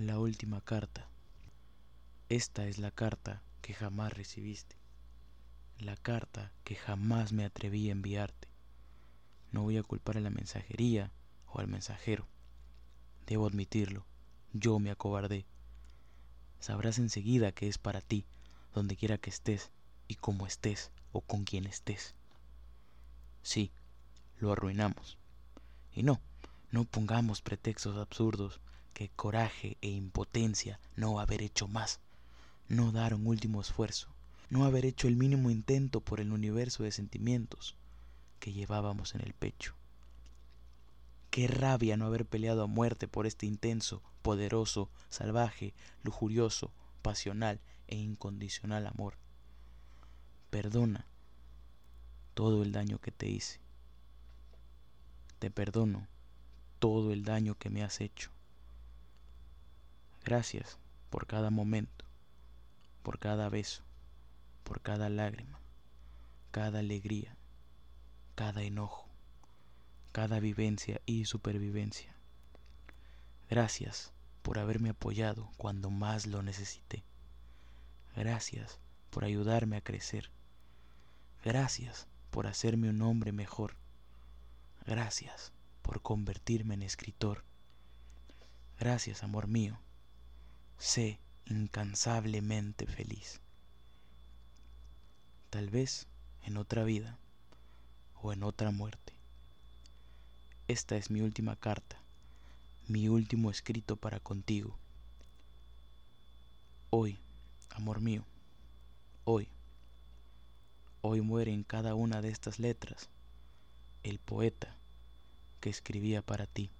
La última carta. Esta es la carta que jamás recibiste. La carta que jamás me atreví a enviarte. No voy a culpar a la mensajería o al mensajero. Debo admitirlo, yo me acobardé. Sabrás enseguida que es para ti, donde quiera que estés y como estés o con quien estés. Sí, lo arruinamos. Y no, no pongamos pretextos absurdos que coraje e impotencia no haber hecho más, no dar un último esfuerzo, no haber hecho el mínimo intento por el universo de sentimientos que llevábamos en el pecho. Qué rabia no haber peleado a muerte por este intenso, poderoso, salvaje, lujurioso, pasional e incondicional amor. Perdona todo el daño que te hice. Te perdono todo el daño que me has hecho. Gracias por cada momento, por cada beso, por cada lágrima, cada alegría, cada enojo, cada vivencia y supervivencia. Gracias por haberme apoyado cuando más lo necesité. Gracias por ayudarme a crecer. Gracias por hacerme un hombre mejor. Gracias por convertirme en escritor. Gracias, amor mío. Sé incansablemente feliz. Tal vez en otra vida o en otra muerte. Esta es mi última carta, mi último escrito para contigo. Hoy, amor mío, hoy, hoy muere en cada una de estas letras el poeta que escribía para ti.